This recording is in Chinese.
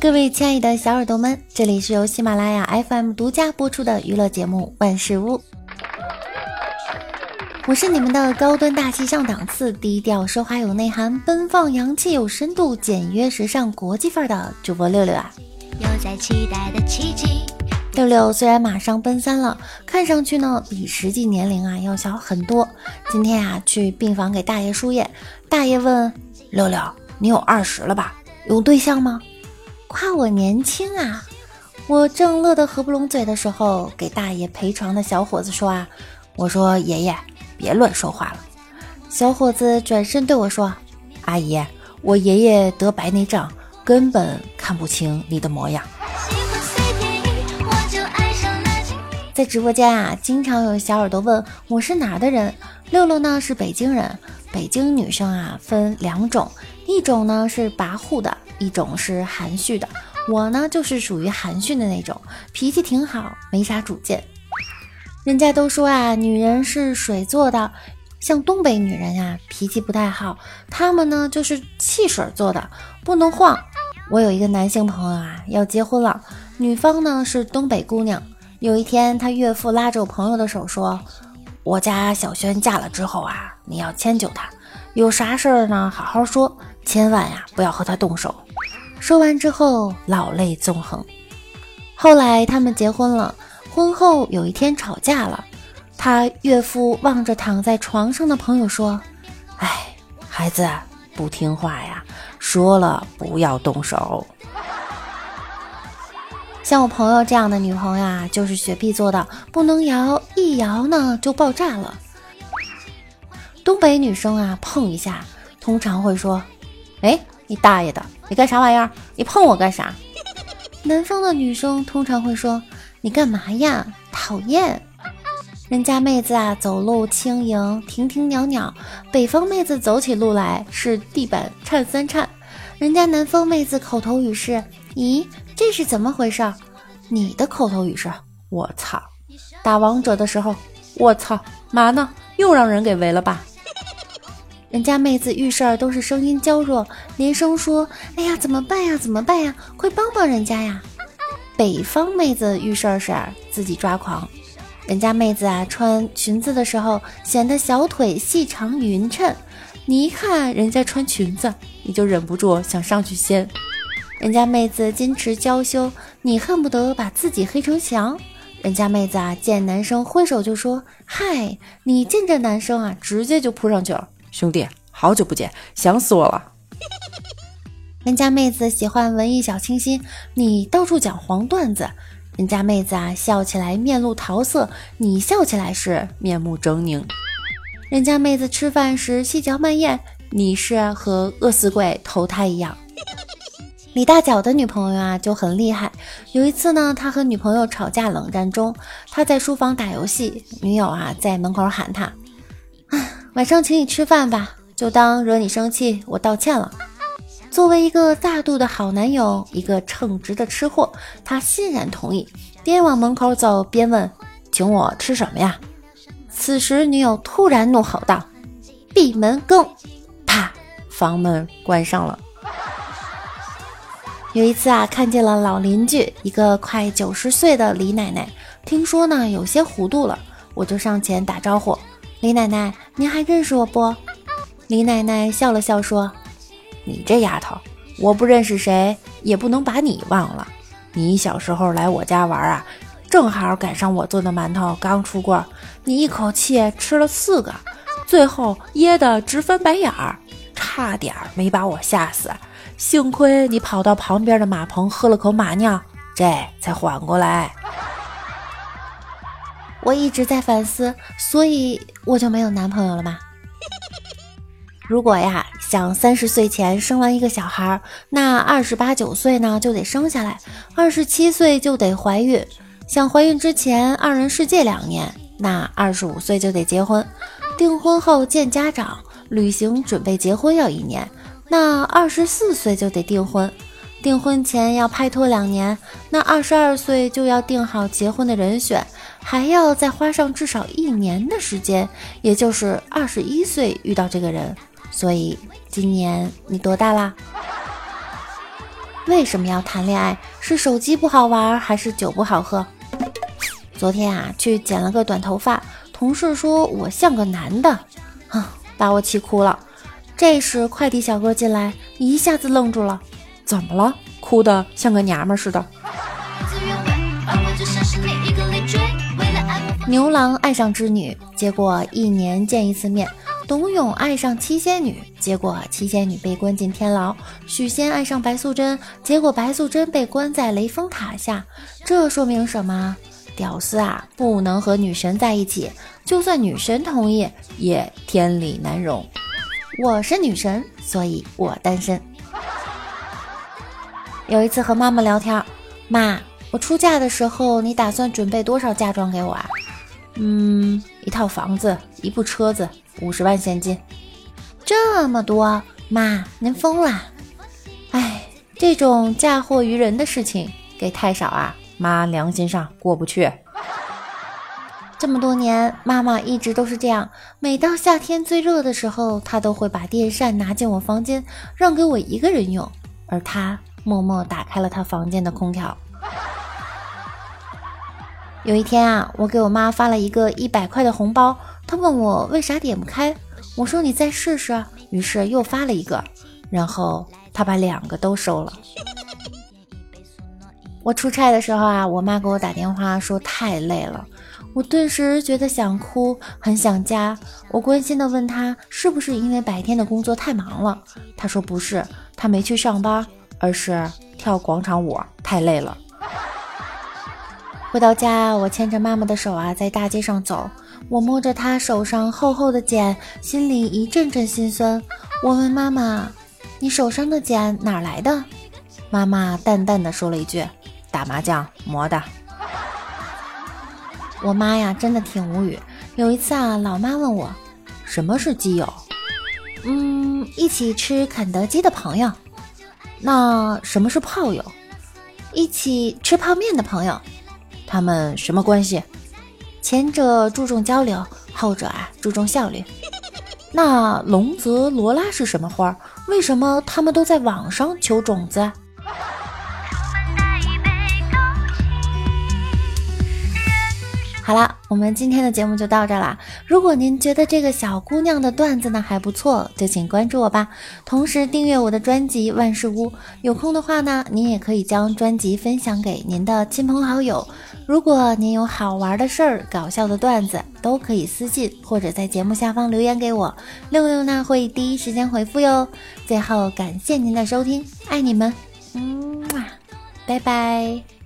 各位亲爱的小耳朵们，这里是由喜马拉雅 FM 独家播出的娱乐节目《万事屋》，我是你们的高端大气上档次、低调奢华有内涵、奔放洋气有深度、简约时尚国际范儿的主播六六啊。有在期待的奇迹。六六虽然马上奔三了，看上去呢比实际年龄啊要小很多。今天啊去病房给大爷输液，大爷问六六：“你有二十了吧？有对象吗？”夸我年轻啊！我正乐得合不拢嘴的时候，给大爷陪床的小伙子说啊：“我说爷爷别乱说话了。”小伙子转身对我说：“阿姨，我爷爷得白内障，根本看不清你的模样。”在直播间啊，经常有小耳朵问我是哪儿的人。六六呢是北京人，北京女生啊分两种，一种呢是跋扈的，一种是含蓄的。我呢就是属于含蓄的那种，脾气挺好，没啥主见。人家都说啊，女人是水做的，像东北女人呀，脾气不太好，她们呢就是汽水做的，不能晃。我有一个男性朋友啊，要结婚了，女方呢是东北姑娘。有一天，他岳父拉着我朋友的手说：“我家小轩嫁了之后啊，你要迁就她，有啥事儿呢，好好说，千万呀不要和她动手。”说完之后，老泪纵横。后来他们结婚了，婚后有一天吵架了，他岳父望着躺在床上的朋友说：“哎，孩子不听话呀，说了不要动手。”像我朋友这样的女朋友啊，就是雪碧做的，不能摇，一摇呢就爆炸了。东北女生啊，碰一下通常会说：“哎，你大爷的，你干啥玩意儿？你碰我干啥？”南方的女生通常会说：“你干嘛呀？讨厌！”人家妹子啊，走路轻盈，亭亭袅袅；北方妹子走起路来是地板颤三颤。人家南方妹子口头语是：“咦。”这是怎么回事？你的口头语是“我操”，打王者的时候“我操”嘛呢？又让人给围了吧？人家妹子遇事儿都是声音娇弱，连声说：“哎呀，怎么办呀？怎么办呀？快帮帮人家呀！”北方妹子遇事儿是自己抓狂，人家妹子啊穿裙子的时候显得小腿细长匀称，你一看人家穿裙子，你就忍不住想上去掀。人家妹子矜持娇羞，你恨不得把自己黑成墙。人家妹子啊，见男生挥手就说嗨，你见这男生啊，直接就扑上去了。兄弟，好久不见，想死我了。人家妹子喜欢文艺小清新，你到处讲黄段子。人家妹子啊，笑起来面露桃色，你笑起来是面目狰狞。人家妹子吃饭时细嚼慢咽，你是和饿死鬼投胎一样。李大脚的女朋友啊就很厉害。有一次呢，他和女朋友吵架冷战中，他在书房打游戏，女友啊在门口喊他：“啊，晚上请你吃饭吧，就当惹你生气，我道歉了。”作为一个大度的好男友，一个称职的吃货，他欣然同意，边往门口走边问：“请我吃什么呀？”此时女友突然怒吼道：“闭门羹！”啪，房门关上了。有一次啊，看见了老邻居一个快九十岁的李奶奶，听说呢有些糊涂了，我就上前打招呼：“李奶奶，您还认识我不？”李奶奶笑了笑说：“你这丫头，我不认识谁，也不能把你忘了。你小时候来我家玩啊，正好赶上我做的馒头刚出锅，你一口气吃了四个，最后噎得直翻白眼儿，差点没把我吓死。”幸亏你跑到旁边的马棚喝了口马尿，这才缓过来。我一直在反思，所以我就没有男朋友了吗？如果呀想三十岁前生完一个小孩，那二十八九岁呢就得生下来，二十七岁就得怀孕。想怀孕之前二人世界两年，那二十五岁就得结婚。订婚后见家长，旅行准备结婚要一年。那二十四岁就得订婚，订婚前要拍拖两年，那二十二岁就要定好结婚的人选，还要再花上至少一年的时间，也就是二十一岁遇到这个人。所以今年你多大啦？为什么要谈恋爱？是手机不好玩，还是酒不好喝？昨天啊，去剪了个短头发，同事说我像个男的，啊，把我气哭了。这时快递小哥进来，一下子愣住了，怎么了？哭得像个娘们似的。牛郎爱上织女，结果一年见一次面。董永爱上七仙女，结果七仙女被关进天牢；许仙爱上白素贞，结果白素贞被关在雷峰塔下。这说明什么？屌丝啊，不能和女神在一起，就算女神同意，也天理难容。我是女神，所以我单身。有一次和妈妈聊天，妈，我出嫁的时候，你打算准备多少嫁妆给我啊？嗯，一套房子，一部车子。五十万现金，这么多，妈，您疯了！哎，这种嫁祸于人的事情给太少啊，妈良心上过不去。这么多年，妈妈一直都是这样，每到夏天最热的时候，她都会把电扇拿进我房间，让给我一个人用，而她默默打开了她房间的空调。有一天啊，我给我妈发了一个一百块的红包。她问我为啥点不开，我说你再试试。于是又发了一个，然后他把两个都收了。我出差的时候啊，我妈给我打电话说太累了，我顿时觉得想哭，很想家。我关心的问她是不是因为白天的工作太忙了，她说不是，她没去上班，而是跳广场舞太累了。回到家，我牵着妈妈的手啊，在大街上走。我摸着她手上厚厚的茧，心里一阵阵心酸。我问妈妈：“你手上的茧哪来的？”妈妈淡淡的说了一句：“打麻将磨的。”我妈呀，真的挺无语。有一次啊，老妈问我：“什么是基友？”“嗯，一起吃肯德基的朋友。”“那什么是炮友？”“一起吃泡面的朋友。”“他们什么关系？”前者注重交流，后者啊注重效率。那龙泽罗拉是什么花？为什么他们都在网上求种子？好了，我们今天的节目就到这啦。如果您觉得这个小姑娘的段子呢还不错，就请关注我吧，同时订阅我的专辑《万事屋》。有空的话呢，您也可以将专辑分享给您的亲朋好友。如果您有好玩的事儿、搞笑的段子，都可以私信或者在节目下方留言给我，六六呢会第一时间回复哟。最后感谢您的收听，爱你们，嗯，拜拜。